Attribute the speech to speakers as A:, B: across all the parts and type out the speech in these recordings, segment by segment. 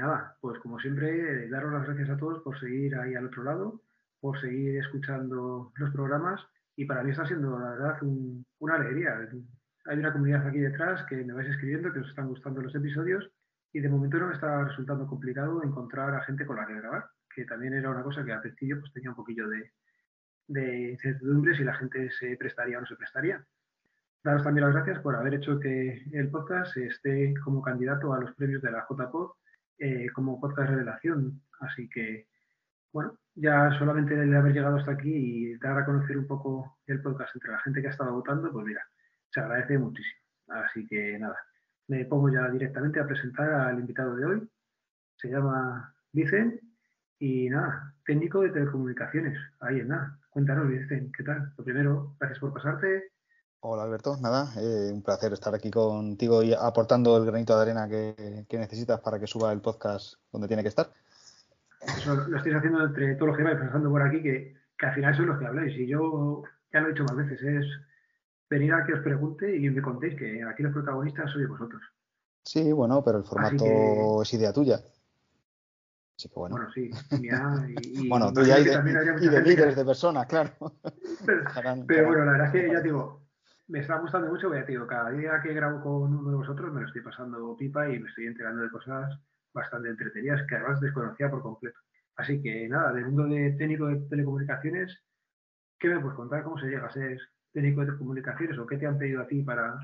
A: nada, pues como siempre, daros las gracias a todos por seguir ahí al otro lado, por seguir escuchando los programas. Y para mí está siendo, la verdad, una alegría. Hay una comunidad aquí detrás que me vais escribiendo, que os están gustando los episodios. Y de momento no me está resultando complicado encontrar a gente con la que grabar, que también era una cosa que al principio pues, tenía un poquillo de, de incertidumbre si la gente se prestaría o no se prestaría. Daros también las gracias por haber hecho que el podcast esté como candidato a los premios de la JPod eh, como podcast revelación. Así que, bueno, ya solamente de haber llegado hasta aquí y dar a conocer un poco el podcast entre la gente que ha estado votando, pues mira, se agradece muchísimo. Así que nada, me pongo ya directamente a presentar al invitado de hoy. Se llama Vicen y nada, técnico de telecomunicaciones. Ahí es nada. Cuéntanos, Vicen, ¿qué tal? Lo primero, gracias por pasarte.
B: Hola Alberto, nada, eh, un placer estar aquí contigo y aportando el granito de arena que, necesitas para que suba el podcast donde tiene que estar.
A: Eso lo estáis haciendo entre todos los que vais pasando por aquí, que, al final son los que habláis. Y yo ya lo he dicho más veces, es venir a que os pregunte y me contéis que aquí los protagonistas sois vosotros.
B: Sí, bueno, pero el formato es idea tuya. Así que bueno.
A: Bueno, sí, mía y,
B: bueno, y de, y de líderes de personas, claro.
A: Pero, bueno, la verdad es que ya digo, me está gustando mucho, voy a decir, cada día que grabo con uno de vosotros me lo estoy pasando pipa y me estoy enterando de cosas bastante entretenidas que además desconocía por completo. Así que nada, del mundo de técnico de telecomunicaciones, ¿qué me puedes contar? ¿Cómo se llega a ser técnico de telecomunicaciones o qué te han pedido a ti para,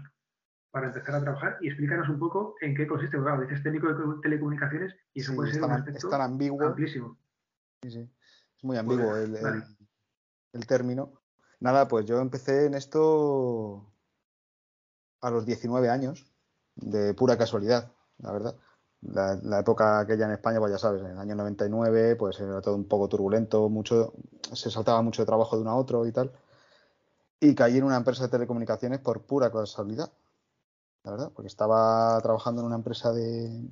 A: para empezar a trabajar? Y explícanos un poco en qué consiste. Claro, dices técnico de telecomunicaciones y eso puede ser un aspecto
B: tan ambiguo.
A: amplísimo.
B: Sí, sí. Es muy ambiguo pues, el, el término. Nada, pues yo empecé en esto a los 19 años, de pura casualidad, la verdad. La, época aquella en España, pues ya sabes, en el año 99, pues era todo un poco turbulento, mucho, se saltaba mucho de trabajo de uno a otro y tal. Y caí en una empresa de telecomunicaciones por pura casualidad, la verdad, porque estaba trabajando en una empresa de,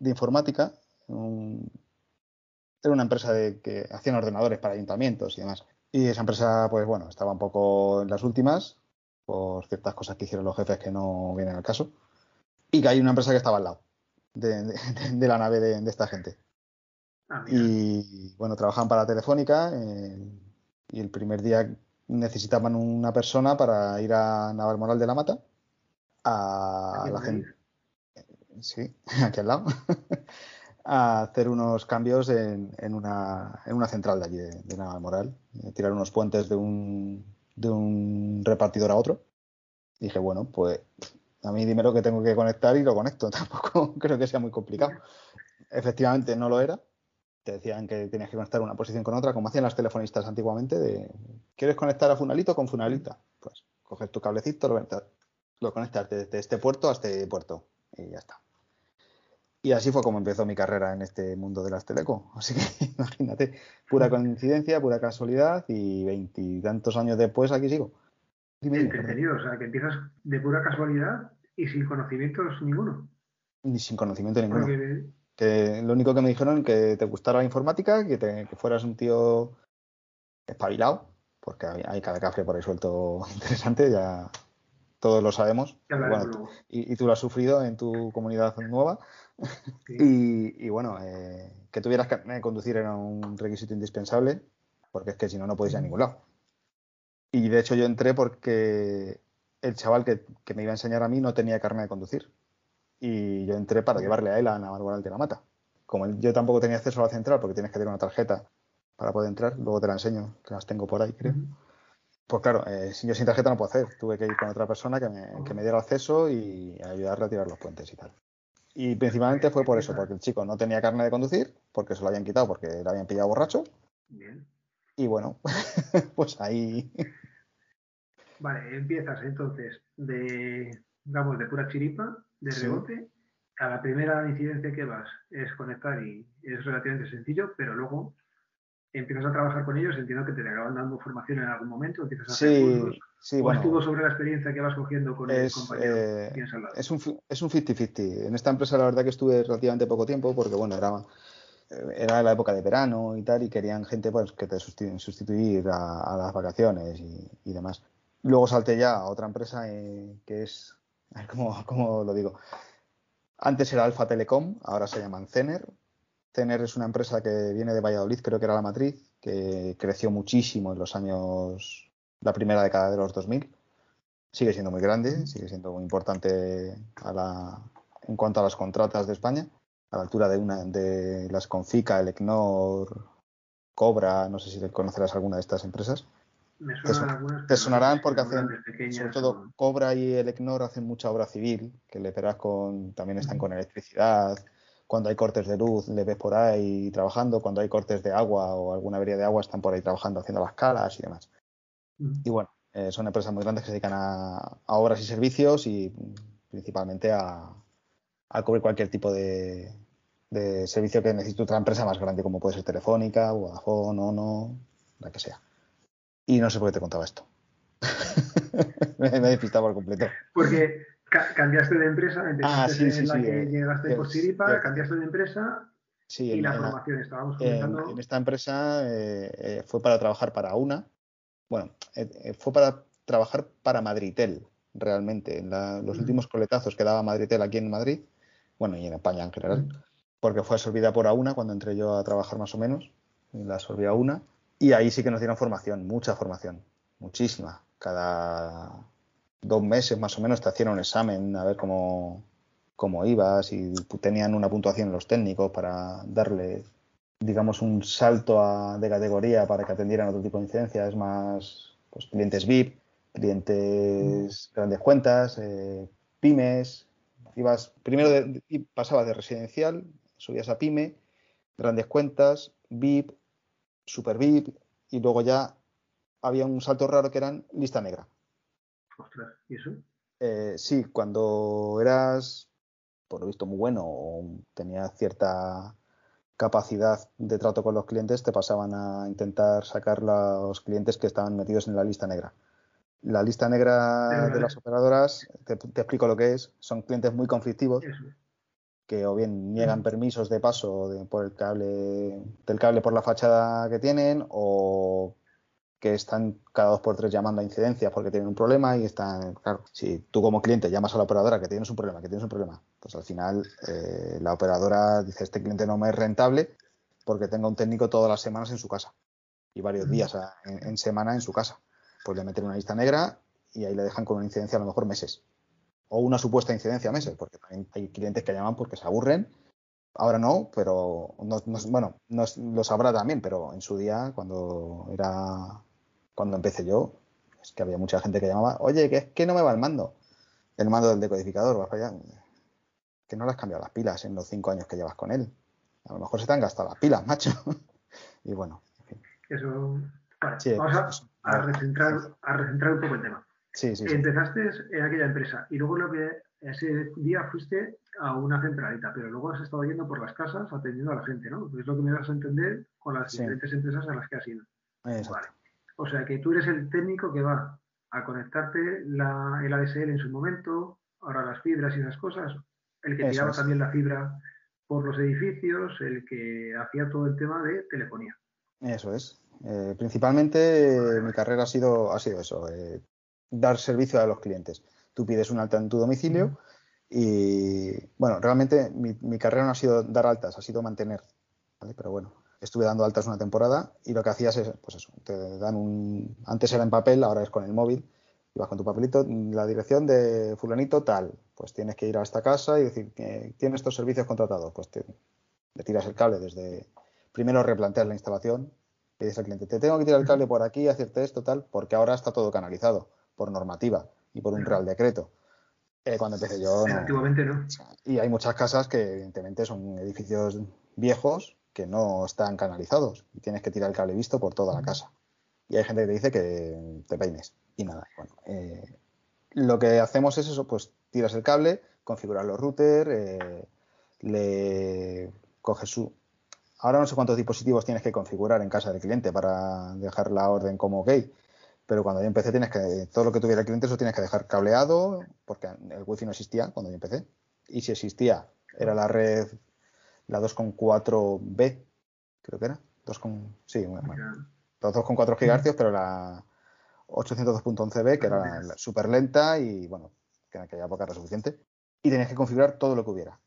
B: informática, era una empresa de, que hacían ordenadores para ayuntamientos y demás. Y esa empresa, pues bueno, estaba un poco en las últimas por ciertas cosas que hicieron los jefes que no vienen al caso. Y que hay una empresa que estaba al lado de, la nave de, esta gente. Ah, y bueno, trabajaban para Telefónica eh, y el primer día necesitaban una persona para ir a Navalmoral de la Mata a la gente. Sí, aquí al lado. A hacer unos cambios en, una, en una central de allí de, de eh, tirar unos puentes de un, de un repartidor a otro. dije, bueno, pues a mí dime lo que tengo que conectar y lo conecto. Tampoco creo que sea muy complicado. Efectivamente no lo era. Te decían que tenías que conectar una posición con otra, como hacían las telefonistas antiguamente, de ¿quieres conectar a Funalito con Funalita? Pues coges tu cablecito, lo, lo conectas desde este puerto a este puerto y ya está. Y así fue como empezó mi carrera en este mundo de las teleco. Así que imagínate, pura coincidencia, pura casualidad y veintitantos años después aquí sigo.
A: Entretenido, o sea, que empiezas de pura casualidad y sin conocimientos ninguno.
B: Ni sin conocimiento ninguno. Que lo único que me dijeron que te gustara la informática, que, te, que fueras un tío espabilado, porque hay cada café por ahí suelto interesante, ya todos lo sabemos. y, tú lo has sufrido en tu comunidad nueva. y, bueno, eh, que tuvieras que conducir era un requisito indispensable, porque es que si no, no podéis ir a ningún lado. Y de hecho yo entré porque el chaval que, me iba a enseñar a mí no tenía carne de conducir. Y yo entré para llevarle a él a Navarro de la Mata. Como yo tampoco tenía acceso a la central, porque tienes que tener una tarjeta para poder entrar, luego te la enseño, que las tengo por ahí, creo. Pues claro, eh, yo sin tarjeta no puedo hacer. Tuve que ir con otra persona que me, que me diera acceso y ayudarle a tirar los puentes y tal. Y principalmente fue por eso, porque el chico no tenía carne de conducir, porque se lo habían quitado porque le habían pillado borracho. Bien. Y bueno, pues ahí.
A: Vale, empiezas entonces de, vamos, de pura chiripa, de rebote. A la primera incidencia que vas es conectar y es relativamente sencillo, pero luego empiezas a trabajar con ellos, entiendo que te acaban dando formación en algún momento, empiezas a hacer
B: sí, sí,
A: o estuvo sobre la experiencia que vas cogiendo con el compañero
B: eh, Es un 50-50. En esta empresa la verdad que estuve relativamente poco tiempo porque, bueno, era, era la época de verano y tal y querían gente pues, que te sustituir a, las vacaciones y, demás. Luego salté ya a otra empresa eh, que es, ¿cómo, ¿cómo lo digo? Antes era Alfa Telecom, ahora se llaman Cener. Cener es una empresa que viene de Valladolid, creo que era la matriz, que creció muchísimo en los años, la primera década de los 2000. Sigue siendo muy grande, sigue siendo muy importante en cuanto a las contratas de España, a la altura de una de las Confica, Elecnor, Cobra, no sé si conocerás alguna de estas empresas. te, sonarán porque hacen, sobre todo Cobra y Elecnor hacen mucha obra civil, que le verás con, también están con electricidad, cuando hay cortes de luz le ves por ahí trabajando, cuando hay cortes de agua o alguna avería de agua están por ahí trabajando haciendo las calas y demás. Mm. Y bueno, eh, son empresas muy grandes que se dedican a, obras y servicios y principalmente a, cubrir cualquier tipo de, servicio que necesite otra empresa más grande, como puede ser Telefónica, Vodafone, Ono, la que sea. Y no sé por qué te contaba esto. me, he despistado por completo.
A: Porque cambiaste de empresa, ah, empezaste en la que eh, llegaste por Siripa, cambiaste de empresa y la formación, estábamos
B: comentando. En, esta empresa eh, eh, fue para trabajar para una, bueno, fue para trabajar para Madritel, realmente, en los mm. últimos coletazos que daba Madritel aquí en Madrid, bueno, y en España en general, mm. porque fue absorbida por AUNA cuando entré yo a trabajar más o menos, la absorbió AUNA, y ahí sí que nos dieron formación, mucha formación, muchísima. Cada dos meses más o menos te hacían un examen a ver cómo, cómo ibas y tenían una puntuación los técnicos para darle, digamos, un salto de categoría para que atendieran otro tipo de incidencias, más pues, clientes VIP, clientes grandes cuentas, eh, pymes. Ibas, primero pasabas de residencial, subías a pyme, grandes cuentas, VIP, super VIP y luego ya había un salto raro que eran lista negra.
A: ¿Y eso?
B: Eh, sí, cuando eras, por lo visto, muy bueno o tenías cierta capacidad de trato con los clientes, te pasaban a intentar sacar los clientes que estaban metidos en la lista negra. La lista negra de las operadoras, te, explico lo que es, son clientes muy conflictivos que o bien niegan permisos de paso por el cable, del cable por la fachada que tienen o que están cada dos por tres llamando a incidencias porque tienen un problema y están, claro, si tú como cliente llamas a la operadora que tienes un problema, que tienes un problema, pues al final eh, la operadora dice, este cliente no me es rentable porque tenga un técnico todas las semanas en su casa y varios días en, semana en su casa. Pues le meten una lista negra y ahí le dejan con una incidencia a lo mejor meses. O una supuesta incidencia meses, porque también hay clientes que llaman porque se aburren. Ahora no, pero bueno, no, lo sabrá también, pero en su día, cuando era cuando empecé yo, es que había mucha gente que llamaba, oye, que es que no me va el mando. El mando del decodificador, vas para allá. Que no le has cambiado las pilas en los cinco años que llevas con él. A lo mejor se te han gastado las pilas, macho. y bueno, en fin.
A: Eso. Vale, vamos a, recentrar, a recentrar un poco el tema.
B: Sí, sí,
A: Empezaste en aquella empresa y luego lo que ese día fuiste a una centralita, pero luego has estado yendo por las casas atendiendo a la gente, ¿no? Es lo que me das a entender con las diferentes empresas a las que has ido.
B: Vale.
A: O sea que tú eres el técnico que va a conectarte la, el ADSL en su momento, ahora las fibras y esas cosas, el que tiraba también la fibra por los edificios, el que hacía todo el tema de telefonía.
B: Eso es. Eh, principalmente mi carrera ha sido, ha sido eso, eh, dar servicio a los clientes. Tú pides un alta en tu domicilio y, bueno, realmente mi, mi, carrera no ha sido dar altas, ha sido mantener. ¿vale? Pero bueno, estuve dando altas una temporada y lo que hacías es, pues eso, te dan un, antes era en papel, ahora es con el móvil, vas con tu papelito, la dirección de fulanito tal, pues tienes que ir a esta casa y decir, que tienes estos servicios contratados, pues te, le tiras el cable desde, primero replanteas la instalación, le dices al cliente, te tengo que tirar el cable por aquí, hacerte esto, tal, porque ahora está todo canalizado por normativa y por un real decreto. Eh, cuando empecé yo,
A: no. no.
B: Y hay muchas casas que evidentemente son edificios viejos que no están canalizados y tienes que tirar el cable visto por toda la casa. Y hay gente que te dice que te peines y nada. Bueno, eh, lo que hacemos es eso, pues tiras el cable, configuras los routers, eh, le coges su... Ahora no sé cuántos dispositivos tienes que configurar en casa del cliente para dejar la orden como ok, pero cuando yo empecé tienes que, todo lo que tuviera el cliente eso tienes que dejar cableado, porque el wifi no existía cuando yo empecé. Y si existía, era la red la 2.4B, creo que era. 2, sí, bueno, los 2.4 GHz, pero la 802.11b, que era súper lenta y bueno, que en aquella época era suficiente. Y tenías que configurar todo lo que hubiera.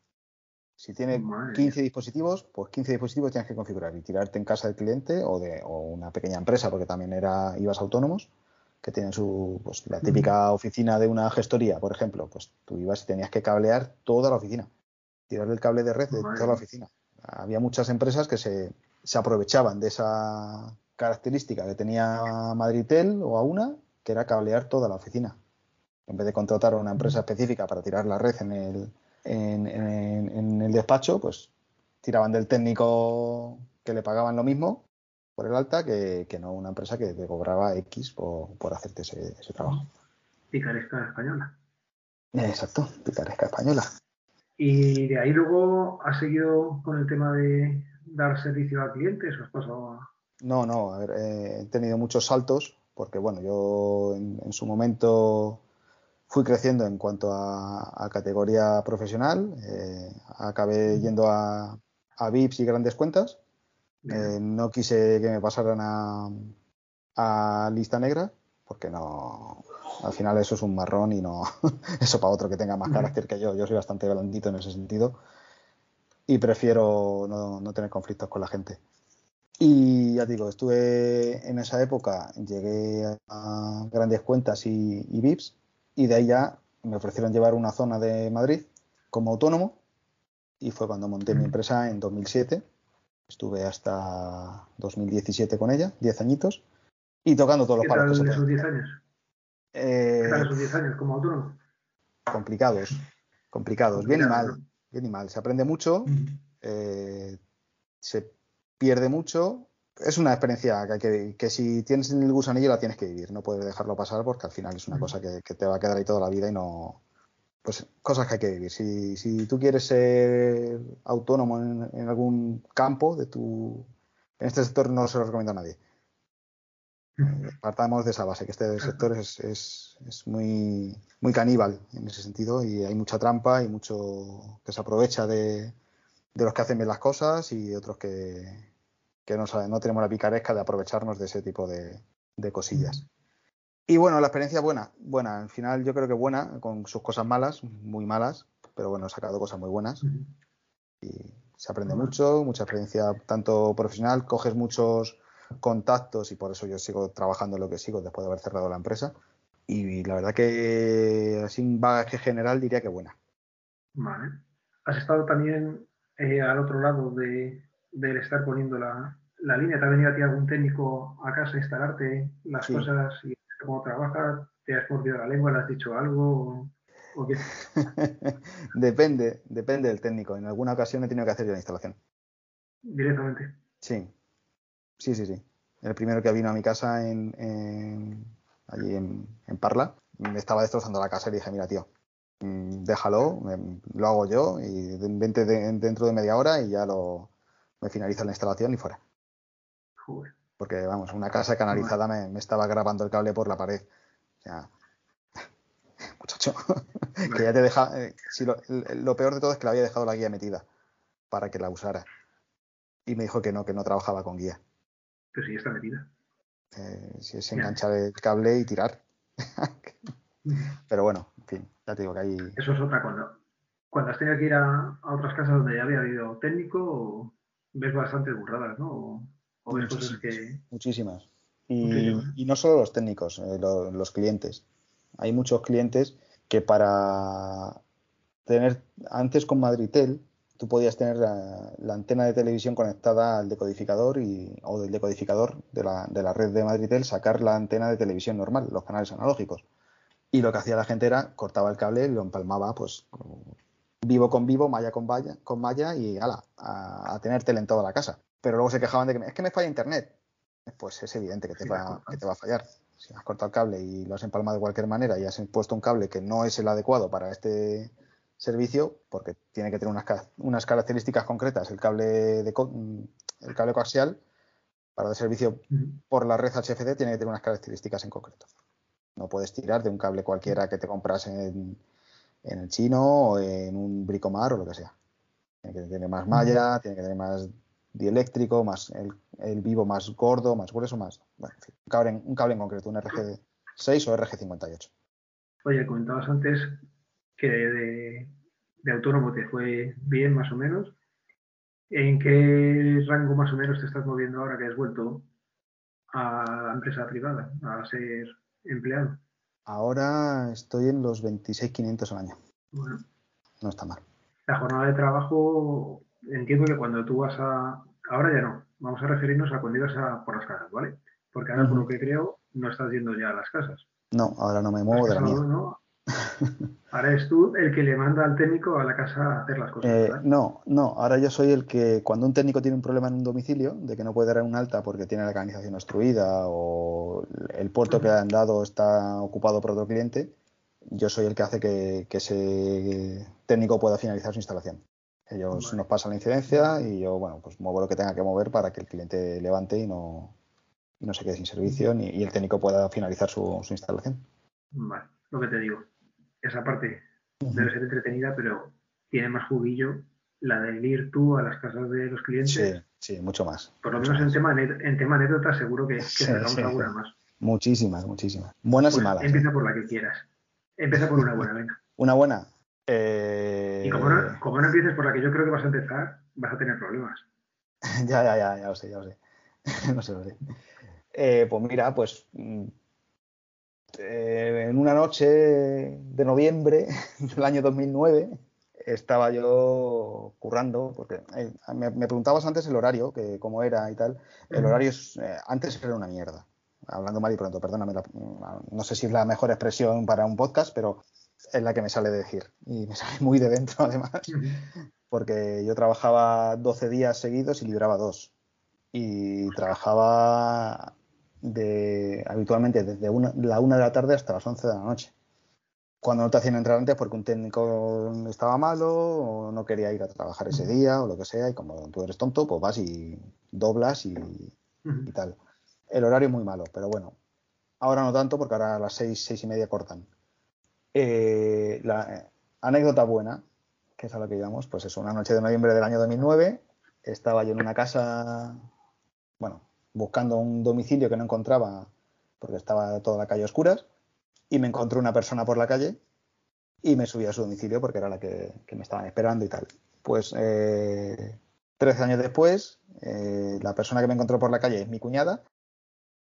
B: Si tiene 15 dispositivos, pues 15 dispositivos tienes que configurar y tirarte en casa del cliente o de una pequeña empresa, porque también era ibas autónomos, que tienen su pues, la típica oficina de una gestoría, por ejemplo, pues tú ibas y tenías que cablear toda la oficina, tirar el cable de red de toda la oficina. Había muchas empresas que se, se aprovechaban de esa característica que tenía Madritel o a una, que era cablear toda la oficina. En vez de contratar a una empresa específica para tirar la red en el, en, el despacho, pues tiraban del técnico que le pagaban lo mismo por el alta que, no una empresa que te cobraba X por, hacerte ese, trabajo.
A: Picaresca española.
B: Exacto, picaresca española.
A: Y de ahí luego has seguido con el tema de dar servicio a clientes o has pasado
B: No, no, a ver, eh, he tenido muchos saltos porque bueno, yo en su momento fui creciendo en cuanto a, categoría profesional. Eh, acabé yendo a, a, VIPs y grandes cuentas. Eh, no quise que me pasaran a, lista negra, porque no. Al final eso es un marrón y no. eso para otro que tenga más carácter que yo. Yo soy bastante blandito en ese sentido. Y prefiero no, tener conflictos con la gente. Y ya digo, estuve en esa época, llegué a grandes cuentas y, y VIPs y de ahí ya me ofrecieron llevar una zona de Madrid como autónomo y fue cuando monté mi empresa en 2007. Estuve hasta 2017 con ella, 10 añitos, y tocando todos los
A: palos. ¿Qué esos 10 años? Eh, ¿Qué tal esos 10 años como autónomo?
B: Complicados, complicados, bien y mal, bien y mal. Se aprende mucho, eh, se pierde mucho, es una experiencia que, que, si tienes el gusanillo la tienes que vivir, no puedes dejarlo pasar porque al final es una cosa que, te va a quedar ahí toda la vida y no. Pues cosas que hay que vivir. Si, si tú quieres ser autónomo en, algún campo de tu. En este sector no se lo recomiendo a nadie. Partamos de esa base, que este sector es, es, es, muy, muy caníbal en ese sentido y hay mucha trampa y mucho que se aprovecha de, de los que hacen bien las cosas y otros que, que no, no tenemos la picaresca de aprovecharnos de ese tipo de, cosillas. Y bueno, la experiencia buena, buena, al final yo creo que buena, con sus cosas malas, muy malas, pero bueno, he sacado cosas muy buenas. Y se aprende mucho, mucha experiencia tanto profesional, coges muchos contactos y por eso yo sigo trabajando lo que sigo después de haber cerrado la empresa. Y la verdad que así en bagaje general diría que buena.
A: Vale. ¿Has estado también eh, al otro lado de, del estar poniendo la, la línea. ¿Te ha venido a ti algún técnico a casa a instalarte las cosas y cómo trabajas? ¿Te has mordido la lengua? ¿Le has dicho algo? ¿O qué?
B: depende, depende del técnico. En alguna ocasión he tenido que hacer yo la instalación.
A: ¿Directamente?
B: Sí, sí, sí, sí. El primero que vino a mi casa en, allí en, Parla, me estaba destrozando la casa y le dije, mira, tío, mm, déjalo, lo hago yo y vente dentro de media hora y ya lo, me finaliza la instalación y fuera. Porque, vamos, una casa canalizada me, estaba grabando el cable por la pared. O sea, muchacho, que ya te deja. Eh, lo, peor de todo es que le había dejado la guía metida para que la usara. Y me dijo que no, que no trabajaba con guía.
A: Pero sí está metida.
B: Eh, si es enganchar el cable y tirar. Pero bueno, en fin, ya te digo que ahí.
A: Eso es otra cuando. Cuando has tenido que ir a, otras casas donde ya había habido técnico, ves bastantes burradas, ¿no?
B: Muchísimas. Y, no solo los técnicos, eh, los clientes. Hay muchos clientes que para tener, antes con Madritel, tú podías tener la, antena de televisión conectada al decodificador y, o del decodificador de la, de la red de Madritel sacar la antena de televisión normal, los canales analógicos. Y lo que hacía la gente era cortaba el cable y lo empalmaba pues vivo con vivo, malla con malla, con malla y ala, a, a tener tele en toda la casa pero luego se quejaban de que es que me falla internet. Pues es evidente que te, va, que te va a fallar. Si has cortado el cable y lo has empalmado de cualquier manera y has puesto un cable que no es el adecuado para este servicio, porque tiene que tener unas, unas características concretas, el cable, de, el cable coaxial para el servicio por la red HFD tiene que tener unas características en concreto. No puedes tirar de un cable cualquiera que te compras en, en el chino o en un bricomar o lo que sea. Tiene que tener más malla, tiene que tener más dieléctrico, más el, vivo más gordo, más grueso, más. Bueno, en fin, un, cable, un cable en concreto, un RG6 o RG58.
A: Oye, comentabas antes que de, de autónomo te fue bien más o menos. ¿En qué rango más o menos te estás moviendo ahora que has vuelto a la empresa privada, a ser empleado?
B: Ahora estoy en los 26.500 al año.
A: Bueno,
B: No está mal.
A: la jornada de trabajo, entiendo que cuando tú vas a... Ahora ya no, vamos a referirnos a cuando ibas a por las casas, ¿vale? Porque ahora, por
B: Ujú.
A: lo que creo, no estás yendo ya a las casas.
B: No, ahora no me muevo de la.
A: Ahora eres tú el que le manda al técnico a la casa a hacer las cosas,
B: Eh, no, no, ahora yo soy el que cuando un técnico tiene un problema en un domicilio, de que no puede dar un alta porque tiene la canalización obstruida o el puerto que le han dado está ocupado por otro cliente, yo soy el que hace que, que ese técnico pueda finalizar su instalación. Ellos
A: Vale.
B: nos pasan la incidencia y yo, bueno, pues muevo lo que tenga que mover para que el cliente levante y no, y no se quede sin servicio ni, y el técnico pueda finalizar su, su instalación.
A: Vale, lo que te digo. Esa parte debe ser entretenida, pero tiene más juguillo la de ir tú a las casas de los clientes.
B: Sí, sí, mucho más.
A: Por lo menos en tema, en tema anécdota seguro que, que
B: Sí,
A: sacamos
B: sí,
A: alguna más.
B: Muchísimas, muchísimas. Buenas y
A: Pues
B: malas. ¿eh?
A: empieza por la que quieras. Empieza por una buena, venga.
B: Una buena. Eh,
A: Y como no, como no empieces por la que yo creo que vas a empezar, vas a tener problemas.
B: Ya, ya, ya, ya lo sé, ya lo sé. no sé, lo sé. Eh, pues mira, pues mm, eh, en una noche de noviembre del año 2009 estaba yo currando, porque eh, me, me preguntabas antes el horario, que cómo era y tal. El horario es, eh, antes era una mierda. Hablando mal y pronto, perdóname, la- no sé si es la mejor expresión para un podcast, pero es la que me sale de decir. Y me sale muy de dentro, además porque yo trabajaba 12 días seguidos y libraba dos. Y trabajaba de, habitualmente desde una- la una de la tarde hasta las 11 de la noche. Cuando no te hacían entrar antes porque un técnico estaba malo o no quería ir a trabajar ese día o lo que sea, y como tú eres tonto, pues vas y doblas y, y tal. El horario es muy malo, pero bueno. Ahora no tanto porque ahora a las seis, seis y media cortan. Eh, la eh, anécdota buena, que es a lo que íbamos, pues eso, una noche de noviembre del año 2009, estaba yo en una casa, bueno, buscando un domicilio que no encontraba porque estaba toda la calle a oscuras, y me encontré una persona por la calle y me subí a su domicilio porque era la que, que me estaban esperando y tal. Pues eh, 13 años después, eh, la persona que me encontró por la calle es mi cuñada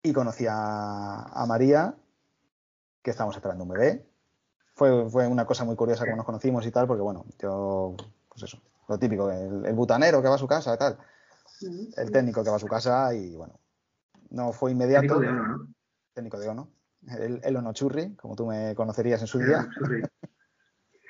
B: y conocí a, a María, que estábamos esperando un bebé. Fue, fue una cosa muy curiosa como nos conocimos y tal, porque bueno, yo, pues eso, lo típico, el, el butanero que va a su casa y tal, el técnico que va a su casa y bueno, no fue inmediato.
A: Técnico de oro, ¿no?
B: Técnico de Ono, el, el Ono Churri, como tú me conocerías en su día.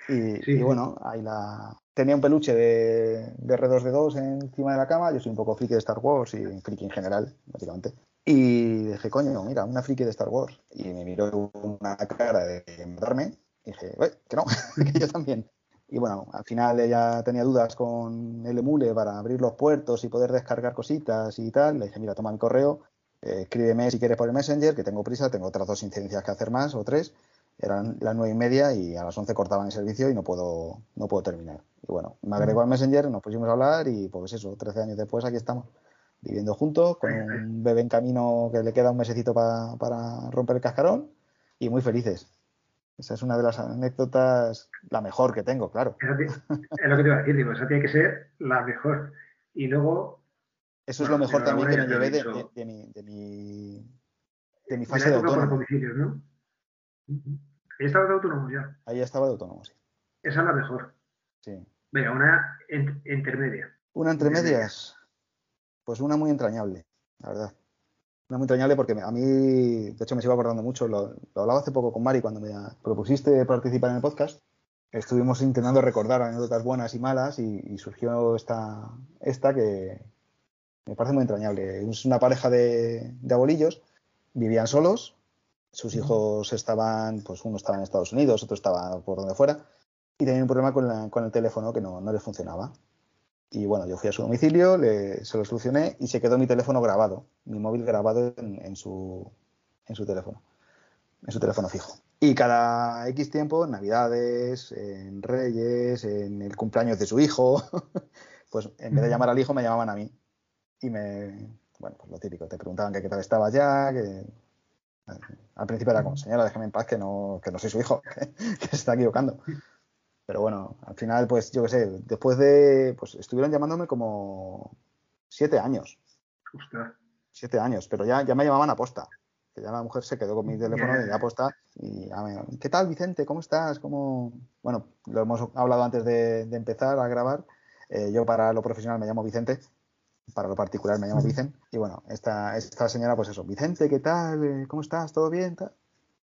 B: Y,
A: Sí,
B: y
A: sí.
B: bueno, ahí la... tenía un peluche de, de R2D2 encima de la cama. Yo soy un poco friki de Star Wars y friki en general, básicamente. Y dije, coño, mira, una friki de Star Wars. Y me miró una cara de matarme. Y dije, "Ué, que no, que yo también. Y bueno, al final ella tenía dudas con el emule para abrir los puertos y poder descargar cositas y tal. Le dije, mira, toma mi correo, eh, escríbeme si quieres por el Messenger, que tengo prisa, tengo otras dos incidencias que hacer más o tres. Eran las nueve y media y a las once cortaban el servicio y no puedo, no puedo terminar. Y bueno, me agregó al Messenger, nos pusimos a hablar y pues eso, 13 años después aquí estamos, viviendo juntos, con un bebé en camino que le queda un mesecito pa- para romper el cascarón y muy felices. Esa es una de las anécdotas, la mejor que tengo, claro.
A: Es lo que te iba a decir, digo, esa tiene que ser la mejor. Y luego,
B: Eso es lo mejor también que me llevé de, mi, de, mi, de mi fase de autónomo.
A: Ahí estaba de autónomo ya.
B: Ahí estaba de autónomo, sí.
A: Esa es la mejor.
B: sí.
A: Venga, una en- intermedia.
B: Una entre medias, pues una muy entrañable, la verdad. Una muy entrañable porque a mí, de hecho, me sigo acordando mucho. Lo, lo hablaba hace poco con Mari cuando me propusiste participar en el podcast. Estuvimos intentando recordar anécdotas buenas y malas y, y surgió esta, esta que me parece muy entrañable. Es una pareja de, de abuelillos, vivían solos, sus hijos estaban, pues uno estaba en Estados Unidos, otro estaba por donde fuera, y tenían un problema con, la- con el teléfono que no, no les funcionaba. Y bueno, yo fui a su domicilio, le- se lo solucioné y se quedó mi teléfono grabado, mi móvil grabado en, en su, en su teléfono, en su teléfono fijo. Y cada X tiempo, en Navidades, en Reyes, en el cumpleaños de su hijo, pues en vez de llamar al hijo me llamaban a mí. Y me, bueno, pues lo típico, te preguntaban que qué tal estaba ya, que al principio era como, señora, déjame en paz que no, que no soy su hijo, que, que se está equivocando. Pero bueno, al final, pues yo qué sé, después de, pues estuvieron llamándome como siete años.
A: Ostras.
B: Siete años, pero ya, ya me llamaban a posta. Que ya la mujer se quedó con mi teléfono y ya posta. Y ya me, ¿qué tal, Vicente? ¿Cómo estás? ¿Cómo? Bueno, lo hemos hablado antes de, de empezar a grabar. Eh, yo para lo profesional me llamo Vicente, para lo particular me llamo Vicente. Y bueno, esta, esta señora, pues eso, Vicente, ¿qué tal? Eh, ¿Cómo estás? ¿Todo bien?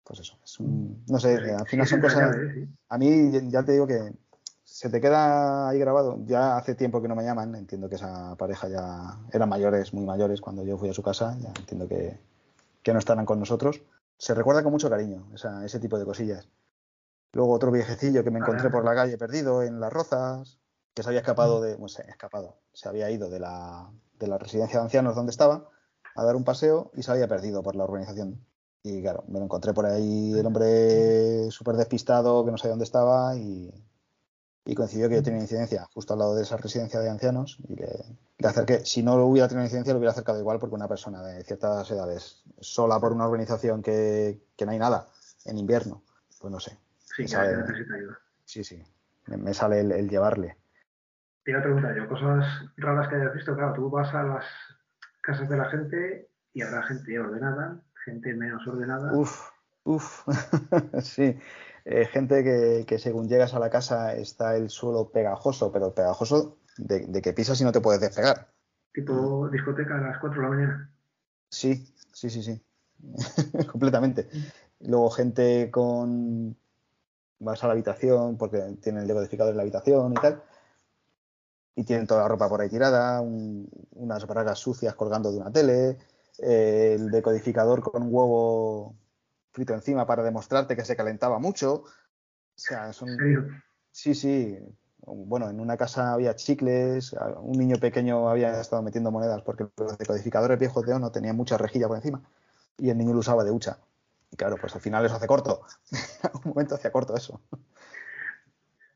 B: Pues eso, es un, no sé, al final son cosas... A mí ya te digo que se te queda ahí grabado. Ya hace tiempo que no me llaman, entiendo que esa pareja ya eran mayores, muy mayores cuando yo fui a su casa, ya entiendo que, que no estarán con nosotros. Se recuerda con mucho cariño esa, ese tipo de cosillas. Luego otro viejecillo que me encontré por la calle perdido en las rozas, que se había escapado de, bueno, se escapado, se había ido de la, de la residencia de ancianos donde estaba a dar un paseo y se había perdido por la urbanización. Y claro, me lo encontré por ahí el hombre súper despistado, que no sabía dónde estaba y, y coincidió que yo tenía incidencia justo al lado de esa residencia de ancianos y le, le acerqué. Si no lo hubiera tenido incidencia, lo hubiera acercado igual porque una persona de ciertas edades sola por una urbanización que, que no hay nada en invierno, pues no sé.
A: Sí, que necesita ayuda.
B: Sí, sí. Me, me sale el, el llevarle.
A: Te iba a preguntar yo, cosas raras que hayas visto, claro, tú vas a las casas de la gente y habrá gente ordenada, gente menos ordenada.
B: Uf, uf, sí. Eh, gente que, que, según llegas a la casa está el suelo pegajoso, pero pegajoso de, de, que pisas y no te puedes despegar.
A: Tipo discoteca a las 4 de la mañana.
B: Sí, sí, sí, sí. Completamente. Luego gente con... Vas a la habitación porque tiene el decodificador en la habitación y tal y tienen toda la ropa por ahí tirada, un, unas bragas sucias colgando de una tele, eh, el decodificador con un huevo frito encima para demostrarte que se calentaba mucho. O sea, son... Sí, sí. Bueno, en una casa había chicles, un niño pequeño había estado metiendo monedas porque los decodificadores viejos de no tenían mucha rejilla por encima y el niño lo usaba de hucha. Y claro, pues al final eso hace corto. en un momento hacía corto eso.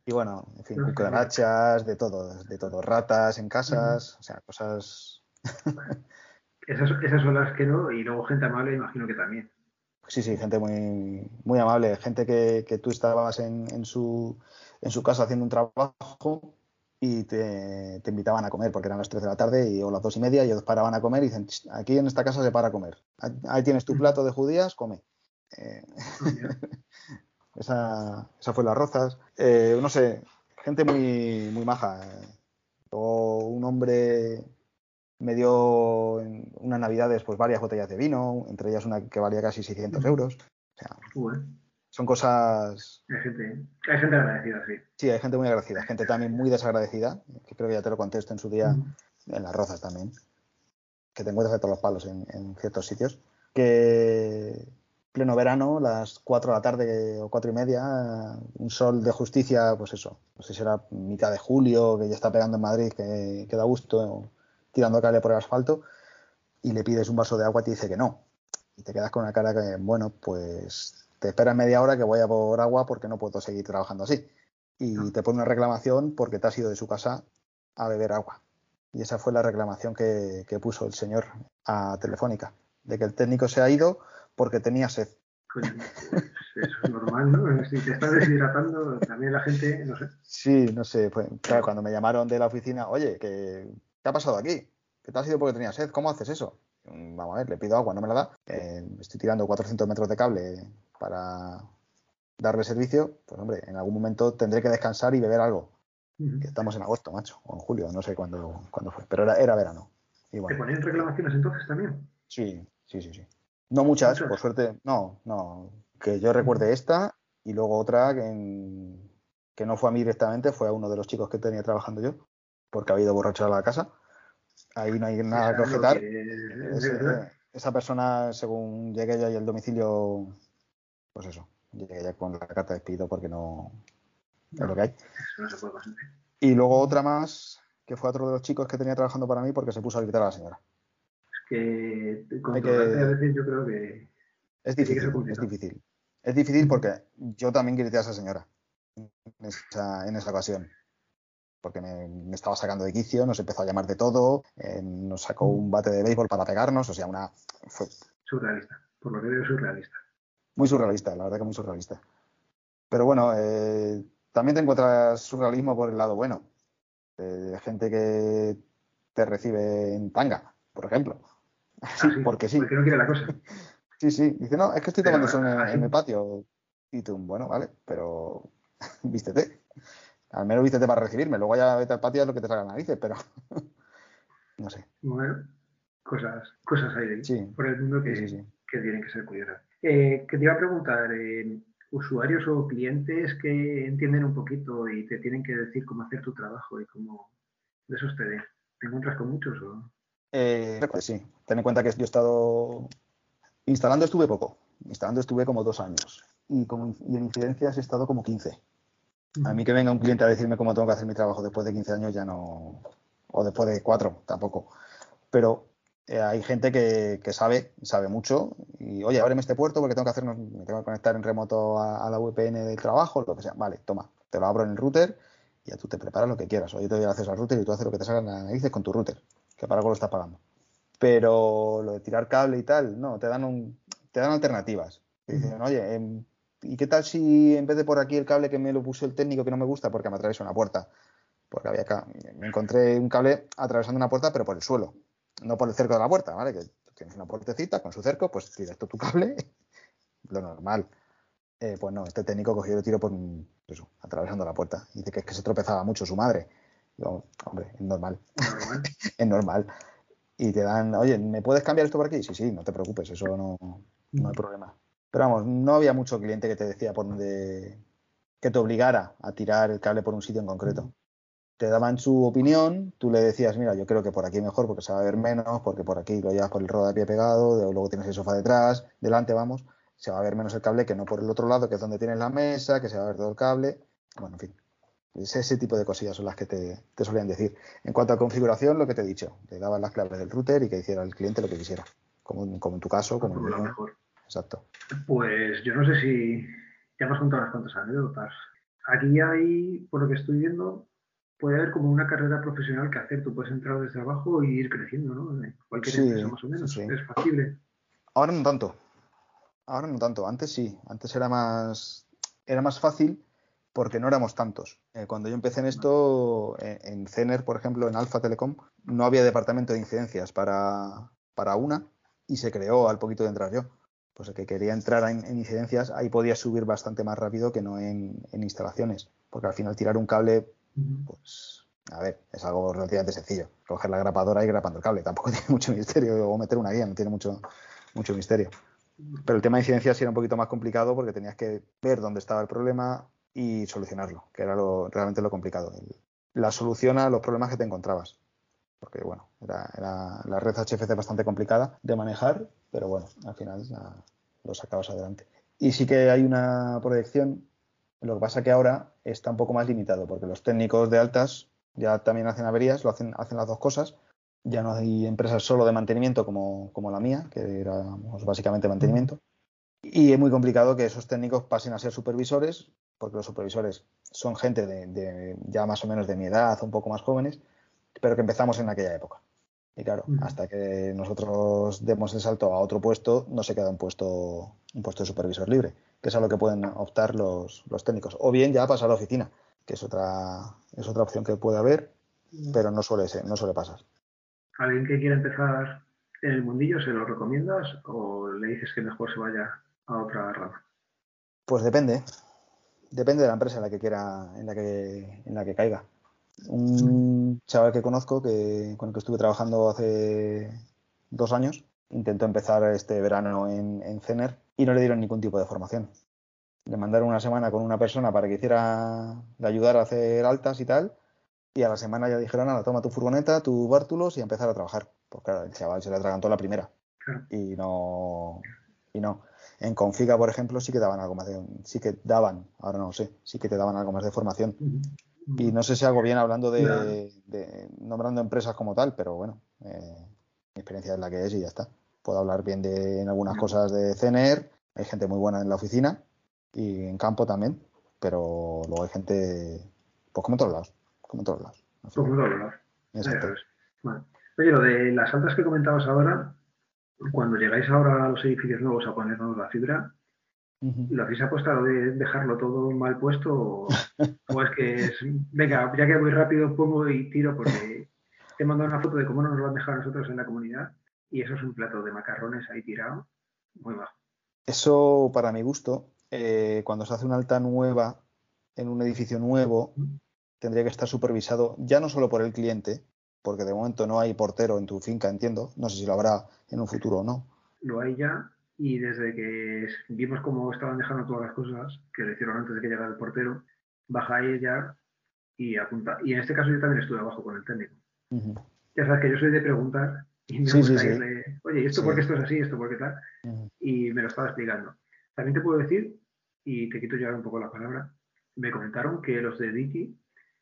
B: Y bueno, en fin, cucarachas, de todo, de todo, ratas en casas, o sea, cosas.
A: esas, esas son las que no, y luego gente amable, imagino que también.
B: Sí, sí, gente muy, muy amable, gente que, que tú estabas en, en, su, en su casa haciendo un trabajo y te, te, invitaban a comer, porque eran las 3 de la tarde y, o las 2 y media, y ellos paraban a comer y dicen, aquí en esta casa se para a comer. Ahí tienes tu plato de judías, come. Eh, Esa, esa fue Las Rozas. Eh, no sé, gente muy, muy maja. Luego un hombre me dio en unas navidades pues varias botellas de vino, entre ellas una que valía casi 600 euros. O sea, son cosas...
A: Hay gente, hay gente agradecida, sí.
B: Sí, hay gente muy agradecida. Gente también muy desagradecida, que creo que ya te lo contesto en su día, en Las Rozas también, que te encuentras de todos los palos en, en ciertos sitios, que pleno verano, las 4 de la tarde o cuatro y media, un sol de justicia, pues eso, no sé si era mitad de julio, que ya está pegando en Madrid, que, que da gusto, tirando cable por el asfalto, y le pides un vaso de agua y te dice que no. Y te quedas con una cara que, bueno, pues te esperas media hora que voy a por agua porque no puedo seguir trabajando así. Y te pone una reclamación porque te has ido de su casa a beber agua. Y esa fue la reclamación que, que puso el señor a Telefónica, de que el técnico se ha ido porque tenía sed.
A: Pues, eso es normal, ¿no? Si te estás deshidratando, también la gente, no sé.
B: Sí, no sé. Pues, claro, cuando me llamaron de la oficina, oye, ¿qué, ¿qué ha pasado aquí? ¿Qué te ha sido porque tenía sed? ¿Cómo haces eso? Vamos a ver, le pido agua, no me la da. Eh, estoy tirando 400 metros de cable para darle servicio. Pues hombre, en algún momento tendré que descansar y beber algo. Uh -huh. Estamos en agosto, macho, o en julio, no sé cuándo, cuándo fue, pero era, era verano.
A: Y bueno. ¿Te ponían reclamaciones entonces también?
B: Sí, sí, sí, sí. No muchas, por suerte, no, no. Que yo recuerde esta y luego otra que, en, que, no fue a mí directamente, fue a uno de los chicos que tenía trabajando yo, porque había ido borracho a la casa. Ahí no hay nada que objetar. Que... esa persona, según llegué ya y el domicilio, pues eso, llegué ya con la carta de despido porque no, no es lo que hay.
A: No se puede
B: y luego otra más, que fue otro de los chicos que tenía trabajando para mí porque se puso a gritar a la señora
A: que controlarte que... a veces yo creo que
B: es difícil, que es difícil. Es difícil porque yo también grité a esa señora en esa, en esa ocasión. Porque me, me, estaba sacando de quicio, nos empezó a llamar de todo, eh, nos sacó un bate de béisbol para pegarnos, o sea, una. Fue...
A: Surrealista, por lo que veo, surrealista.
B: Muy surrealista, la verdad que muy surrealista. Pero bueno, eh, también te encuentras surrealismo por el lado bueno. De gente que te recibe en tanga, por ejemplo.
A: Sí, porque sí. Porque no quiere la cosa.
B: Sí, sí. Dice, no, es que estoy tomando eso en, en, mi patio. Y tú, bueno, vale, pero vístete. Al menos vístete para recibirme. Luego ya vete al patio es lo que te salga narices, pero no sé.
A: Bueno, cosas, cosas hay por el mundo que, que tienen que ser curiosas. Eh, que te iba a preguntar, eh, usuarios o clientes que entienden un poquito y te tienen que decir cómo hacer tu trabajo y cómo de esos te, te encuentras con muchos o
B: eh, sí, ten en cuenta que yo he estado instalando estuve poco, instalando estuve como dos años y, y en incidencias he estado como 15. A mí que venga un cliente a decirme cómo tengo que hacer mi trabajo después de 15 años ya no, o después de 4 tampoco. Pero eh, hay gente que, sabe, sabe mucho y, oye, ábreme este puerto porque tengo que hacer, me tengo que conectar en remoto a, la VPN del trabajo, lo que sea. Vale, toma, te lo abro en el router y ya tú te preparas lo que quieras. Oye, te doy acceso al router y tú haces lo que te salga en la narices con tu router, que para algo lo estás pagando. Pero lo de tirar cable y tal, no, te dan, un, te dan alternativas. Te dicen, oye, em, ¿y qué tal si en vez de por aquí el cable que me lo puso el técnico que no me gusta porque me atraviesa una puerta? Porque había acá, me encontré un cable atravesando una puerta, pero por el suelo no por el cerco de la puerta, ¿vale? Que tienes una puertecita con su cerco, pues tiras tu cable, lo normal. Eh, pues no, este técnico cogió el tiro por eso, atravesando la puerta. Dice que es que se tropezaba mucho su madre. Digo, hombre, es normal. es normal. Y te dan, oye, ¿me puedes cambiar esto por aquí? Sí, sí, no te preocupes, eso no, no hay problema. Pero vamos, no había mucho cliente que te decía por donde que te obligara a tirar el cable por un sitio en concreto te daban su opinión, tú le decías, mira, yo creo que por aquí mejor porque se va a ver menos, porque por aquí lo llevas por el rodapié pegado, luego tienes el sofá detrás, delante vamos, se va a ver menos el cable que no por el otro lado, que es donde tienes la mesa, que se va a ver todo el cable. Bueno, en fin, ese tipo de cosillas son las que te, solían decir. En cuanto a configuración, lo que te he dicho, te daban las claves del router y que hiciera el cliente lo que quisiera, como, como en tu caso, como,
A: en lo mejor.
B: Exacto.
A: Pues yo no sé si ya hemos contado unas cuantas anécdotas. Aquí hay, por lo que estoy viendo, puede haber como una carrera profesional que hacer. Tú puedes entrar desde abajo y ir creciendo, ¿no? cualquier empresa más o menos. Es factible.
B: Ahora no tanto. Ahora no tanto. Antes sí. Antes era más, era más fácil porque no éramos tantos. Eh, cuando yo empecé en esto, eh, en, Cener, por ejemplo, en Alfa Telecom, no había departamento de incidencias para, para una y se creó al poquito de entrar yo. Pues el que quería entrar en, incidencias, ahí podía subir bastante más rápido que no en, en instalaciones. Porque al final tirar un cable pues, a ver, es algo relativamente sencillo. Coger la grapadora y grapando el cable. Tampoco tiene mucho misterio. O meter una guía, no tiene mucho, mucho misterio. Pero el tema de incidencia sí era un poquito más complicado porque tenías que ver dónde estaba el problema y solucionarlo, que era lo, realmente lo complicado. la solución a los problemas que te encontrabas. Porque, bueno, era, la red HFC bastante complicada de manejar, pero bueno, al final lo sacabas adelante. Y sí que hay una proyección lo que pasa que ahora está un poco más limitado, porque los técnicos de altas ya también hacen averías, lo hacen, hacen las dos cosas. Ya no hay empresas solo de mantenimiento como, como la mía, que era básicamente mantenimiento. Y es muy complicado que esos técnicos pasen a ser supervisores, porque los supervisores son gente de, ya más o menos de mi edad, un poco más jóvenes, pero que empezamos en aquella época. Y claro, hasta que nosotros demos el salto a otro puesto, no se queda un puesto, un puesto de supervisor libre que es a lo que pueden optar los, técnicos. O bien ya pasar a la oficina, que es otra, es otra opción que puede haber, pero no suele, ser, no suele pasar.
A: ¿Alguien que quiera empezar en el mundillo, se lo recomiendas o le dices que mejor se vaya a otra rama?
B: Pues depende. Depende de la empresa en la que quiera, en la que, en la que caiga. Un chaval que conozco, que, con el que estuve trabajando hace dos años, intentó empezar este verano en, en Cener y no le dieron ningún tipo de formación. Le mandaron una semana con una persona para que hiciera, le ayudara a hacer altas y tal, y a la semana ya dijeron, nada, toma tu furgoneta, tu bártulos y empezar a trabajar. Pues claro, el chaval se le atragantó la primera. Y no, y no. En Configa, por ejemplo, sí que daban algo más de, sí que daban, ahora no sé, sí que te daban algo más de formación. Y no sé si hago bien hablando de, nombrando empresas como tal, pero bueno, eh, mi experiencia es la que es y ya está puedo hablar bien de en algunas cosas de CNR, hay gente muy buena en la oficina y en campo también, pero luego hay gente, pues como en todos lados, como en todos lados.
A: Como en todos lados. Oye, lo de las altas que comentabas ahora, cuando llegáis ahora a los edificios nuevos a ponernos la fibra, ¿Lo habéis apostado de dejarlo todo mal puesto o, es que es, venga, ya que voy rápido pongo y tiro porque te he mandado una foto de cómo nos lo han dejado nosotros en la comunidad y eso es un plato de macarrones ahí tirado, muy bajo.
B: Eso, para mi gusto, eh, cuando se hace una alta nueva en un edificio nuevo, tendría que estar supervisado ya no solo por el cliente, porque de momento no hay portero en tu finca, entiendo, no sé si lo habrá en un futuro o no.
A: Lo hay ya, y desde que vimos cómo estaban dejando todas las cosas, que lo hicieron antes de que llegara el portero, baja ella y apunta. Y en este caso yo también estuve abajo con el técnico. Ya sabes que yo soy de preguntar y me gusta irle, oye, ¿y esto por qué esto es así? ¿Esto por qué tal? Y me lo estaba explicando. También te puedo decir, y te quito ya un poco la palabra, me comentaron que los de Diki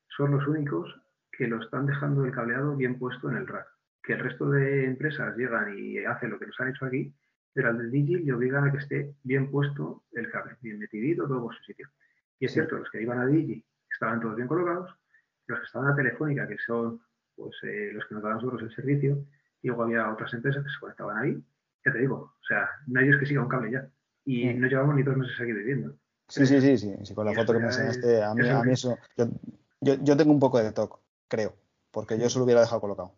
A: son los únicos que lo están dejando el cableado bien puesto en el rack. Que el resto de empresas llegan y hacen lo que nos han hecho aquí, pero al del Digi le obligan a que esté bien puesto el cable, bien metidito, todo por su sitio. Y es cierto, los que iban a Digi estaban todos bien colocados, los que estaban a Telefónica, que son pues, eh, los que nos daban nosotros el servicio, y luego había otras empresas que se conectaban ahí, ya te digo, o sea, nadie es que siga un cable ya. Y no llevamos ni dos meses aquí viviendo.
B: Sí, sí, sí, sí, con la foto que me enseñaste, a mí, a mí eso, yo, yo, tengo un poco de toque, creo, porque yo eso lo hubiera dejado colocado.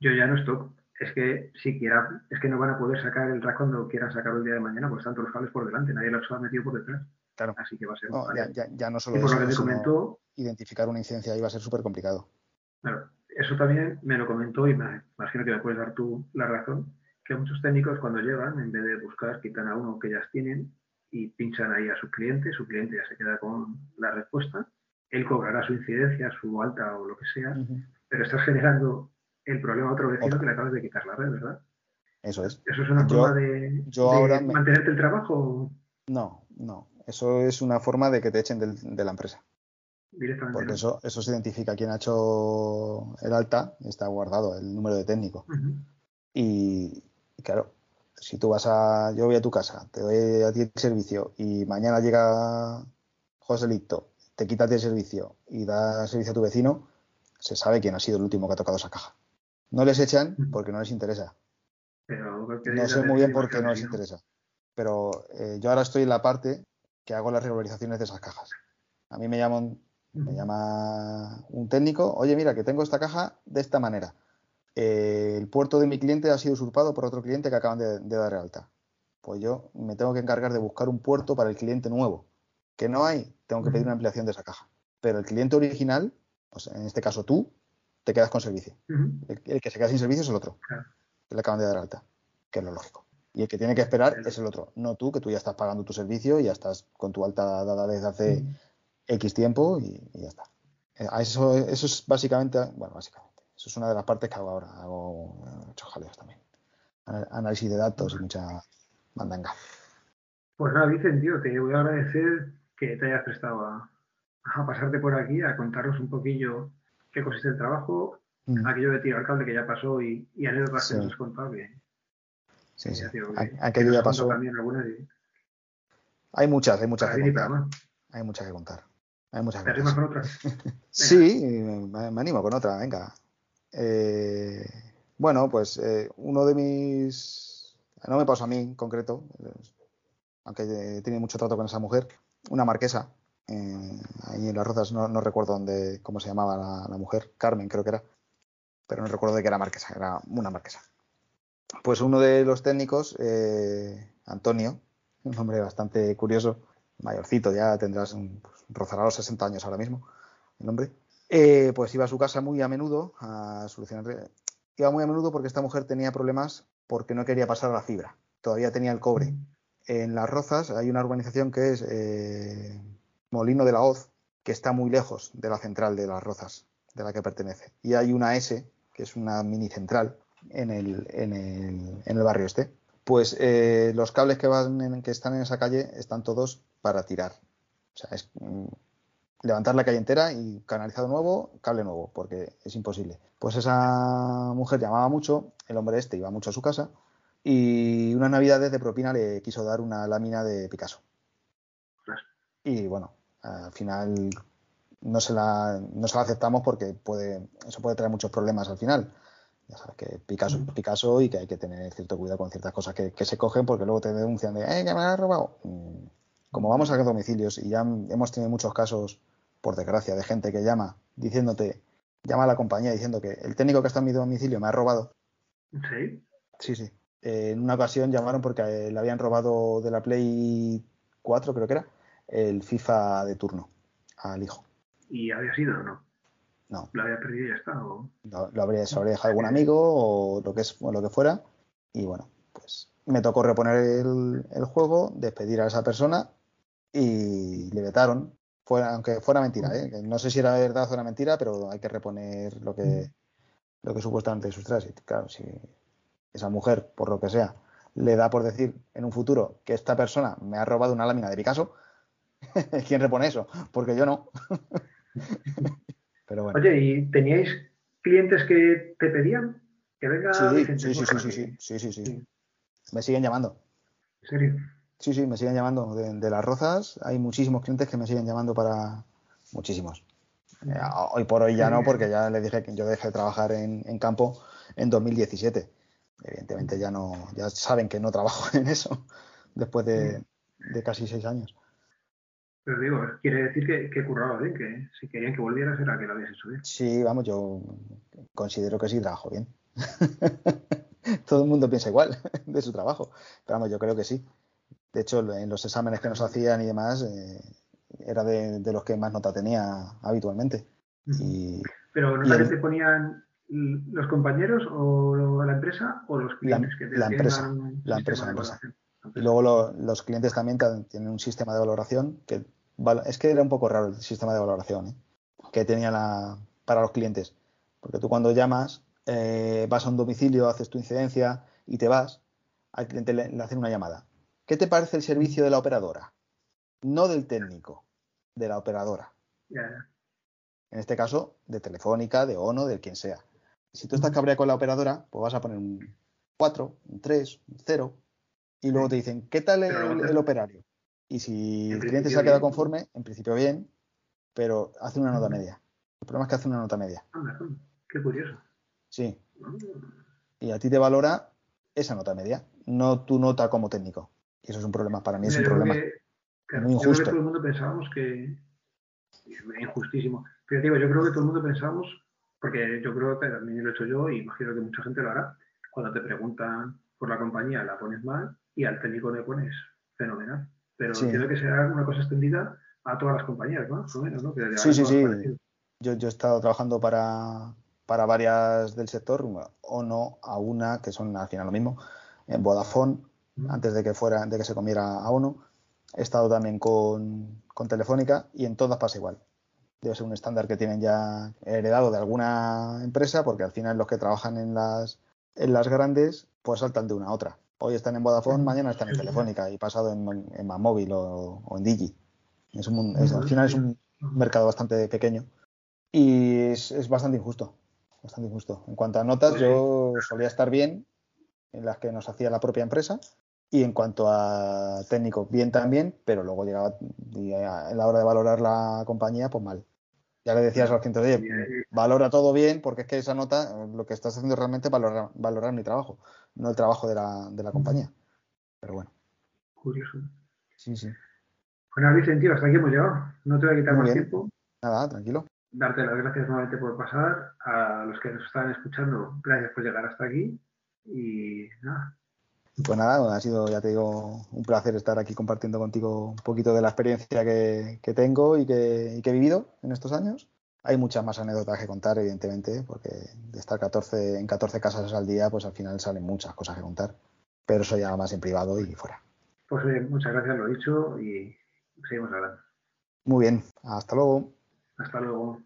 A: Yo ya no estoy es que siquiera, es que no van a poder sacar el rack cuando quieran sacarlo el día de mañana, porque están todos los cables por delante, nadie los ha metido por detrás.
B: Claro.
A: Así que va a ser.
B: ya, no solo eso, comentó, identificar una incidencia iba a ser súper complicado.
A: Claro, eso también me lo comentó y me imagino que me puedes dar tú la razón, que muchos técnicos cuando llegan, en vez de buscar, quitan a uno que ya tienen y pinchan ahí a su cliente, su cliente ya se queda con la respuesta, él cobrará su incidencia, su alta o lo que sea, pero estás generando el problema a otro vecino que le acabas de quitar la red, ¿verdad?
B: Eso es.
A: ¿Eso es una forma de, mantenerte el trabajo?
B: No, no. Eso es una forma de que te echen de la empresa.
A: Directamente.
B: Porque eso, eso se identifica quién ha hecho el alta, está guardado el número de técnico. y, claro, si tú vas a. Yo voy a tu casa, te doy a ti el servicio y mañana llega José Lito, te quita el servicio y da servicio a tu vecino, se sabe quién ha sido el último que ha tocado esa caja. No les echan porque no les interesa. no sé muy bien por qué no les interesa. Pero eh, yo ahora estoy en la parte que hago las regularizaciones de esas cajas. A mí me llaman, me llama un técnico, oye, mira, que tengo esta caja de esta manera. Eh, el puerto de mi cliente ha sido usurpado por otro cliente que acaban de, dar alta. Pues yo me tengo que encargar de buscar un puerto para el cliente nuevo. Que no hay, tengo que pedir una ampliación de esa caja. Pero el cliente original, en este caso tú, te quedas con servicio. el, que se queda sin servicio es el otro, que le acaban de dar alta, que es lo lógico. Y el que tiene que esperar es el otro, no tú, que tú ya estás pagando tu servicio, y ya estás con tu alta dada desde hace X tiempo y, ya está. Eh, eso, eso es básicamente, bueno, básicamente, eso es una de las partes que hago ahora. Hago muchos jaleos también. Análisis de datos y mucha mandanga.
A: Pues nada, Vicente, tío, te voy a agradecer que te hayas prestado a, a pasarte por aquí, a contarnos un poquillo qué consiste el trabajo, mm. aquello de tirar el cable que ya pasó y, y anécdotas que nos has contado
B: Sí, sí. aquello ya pasó. Hay muchas, hay muchas que contar. Hay muchas que contar. Hay muchas
A: ¿Te animas con otra?
B: sí, me, animo con otra, venga. Eh, bueno, pues eh, uno de mis. No me pasó a mí en concreto, aunque he tenido mucho trato con esa mujer, una marquesa eh, ahí en las Rozas, no, recuerdo dónde, cómo se llamaba la, mujer, Carmen creo que era, pero no recuerdo de qué era marquesa, era una marquesa. Pues uno de los técnicos, eh, Antonio, un hombre bastante curioso, mayorcito, ya tendrás, un, pues, rozará los 60 años ahora mismo, el hombre, eh, pues iba a su casa muy a menudo a solucionar. Iba muy a menudo porque esta mujer tenía problemas porque no quería pasar la fibra, todavía tenía el cobre. En las Rozas hay una urbanización que es Molino de la Hoz, que está muy lejos de la central de las Rozas, de la que pertenece. Y hay una S, que es una mini central, en el, en el, en el barrio este. Pues eh, los cables que, van que están en esa calle están todos para tirar. O sea, es mm, levantar la calle entera y canalizado nuevo, cable nuevo, porque es imposible. Pues esa mujer llamaba mucho, el hombre este iba mucho a su casa y unas navidades de propina le quiso dar una lámina de Picasso. Y bueno, al final no se la, no se la aceptamos porque puede, eso puede traer muchos problemas al final. Ya sabes que Picasso es Picasso y que hay que tener cierto cuidado con ciertas cosas que, se cogen porque luego te denuncian de, ¡eh, que me has robado! Mm, como vamos a domicilios y ya hemos tenido muchos casos, por desgracia, de gente que llama diciéndote, llama a la compañía diciendo que el técnico que está en mi domicilio me ha robado.
A: Sí.
B: Sí, sí. Eh, en una ocasión llamaron porque eh, le habían robado de la Play 4, creo que era, el FIFA de turno al hijo.
A: ¿Y había sido o no?
B: No.
A: ¿Lo había perdido y ya está?
B: lo habría, se habría dejado algún amigo o lo que, es, o lo que fuera. Y bueno, pues me tocó reponer el, juego, despedir a esa persona y le vetaron. Fuera, aunque fuera mentira, ¿eh? no sé si era verdad o era mentira, pero hay que reponer lo que, lo que supuestamente sustrae. Claro, si esa mujer, por lo que sea, le da por decir en un futuro que esta persona me ha robado una lámina de Picasso, ¿quién repone eso? Porque yo no.
A: Pero bueno. Oye, ¿y teníais clientes que te pedían que venga
B: sí, sí, sí, sí, sí, sí, sí, Me siguen llamando.
A: ¿En serio?
B: Sí, sí, me siguen llamando. De, las rozas hay muchísimos clientes que me siguen llamando para... Muchísimos. Eh, hoy por hoy ya no, porque ya les dije que yo dejé de trabajar en, campo en 2017. Evidentemente ya no, ya saben que no trabajo en eso después de, de casi seis años.
A: Pero digo, quiere decir que, que curraba bien, que si querían que volvieras era que lo habías hecho bien.
B: Sí, vamos, yo considero que sí trabajo bien. Todo el mundo piensa igual de su trabajo, pero vamos, yo creo que sí. De hecho, en los exámenes que nos hacían y demás, eh, era de, los que más nota tenía habitualmente. y,
A: pero ¿nota que te ponían los compañeros o la empresa o los clientes
B: que te la empresa, la empresa, la empresa. Y luego los clientes también tienen un sistema de valoración que es que era un poco raro el sistema de valoración ¿eh? que tenía la, para los clientes. Porque tú cuando llamas, eh, vas a un domicilio, haces tu incidencia y te vas, al cliente le, hacen una llamada. ¿Qué te parece el servicio de la operadora? No del técnico, de la operadora. En este caso, de Telefónica, de ONO, de quien sea. Si tú estás cabreado con la operadora, pues vas a poner un 4, un 3, un 0, y luego te dicen, ¿qué tal el, operario? Y si el cliente se ha quedado conforme, en principio bien, pero hace una nota media. El problema es que hace una nota media.
A: qué curioso.
B: Sí. Ah. Y a ti te valora esa nota media, no tu nota como técnico. Y eso es un problema, para mí es un problema. muy injusto.
A: todo el mundo pensábamos que. Es injustísimo. Pero digo, yo creo que todo el mundo pensamos, porque yo creo que también lo he hecho yo y imagino que mucha gente lo hará, cuando te preguntan por la compañía la pones mal y al técnico le pones fenomenal. Pero quiero que sea una cosa extendida a todas las compañías, ¿no?
B: sí, sí, sí. Yo, yo, he estado trabajando para, para varias del sector, o no a una, que son al final lo mismo, en Vodafone, antes de que fuera, de que se comiera a uno. He estado también con, con Telefónica y en todas pasa igual. Debe ser un estándar que tienen ya heredado de alguna empresa, porque al final los que trabajan en las, en las grandes, pues saltan de una a otra. Hoy están en Vodafone, mañana están en Telefónica y pasado en, en Mamóvil o, en Digi. Es un, al final es un mercado bastante pequeño y es, bastante injusto. Bastante injusto. En cuanto a notas, yo solía estar bien en las que nos hacía la propia empresa y en cuanto a técnico, bien también, pero luego llegaba en la hora de valorar la compañía, pues mal. Ya le decías al cliente, oye, valora todo bien, porque es que esa nota, lo que estás haciendo realmente es valorar, valorar mi trabajo, no el trabajo de la, de la compañía. Pero bueno.
A: Curioso.
B: Sí, sí.
A: Bueno, Vicente, hasta aquí hemos llegado. No te voy a quitar más tiempo.
B: Nada, tranquilo.
A: Darte las gracias nuevamente por pasar. A los que nos están escuchando, gracias por llegar hasta aquí. Y nada,
B: pues nada, ha sido, ya te digo, un placer estar aquí compartiendo contigo un poquito de la experiencia que, tengo y que, he vivido en estos años. Hay muchas más anécdotas que contar, evidentemente, porque de estar 14, en 14 casas al día, pues al final salen muchas cosas que contar. Pero eso ya más en privado y fuera.
A: Pues bien, muchas gracias, lo dicho, y seguimos hablando.
B: Muy bien, hasta luego.
A: Hasta luego.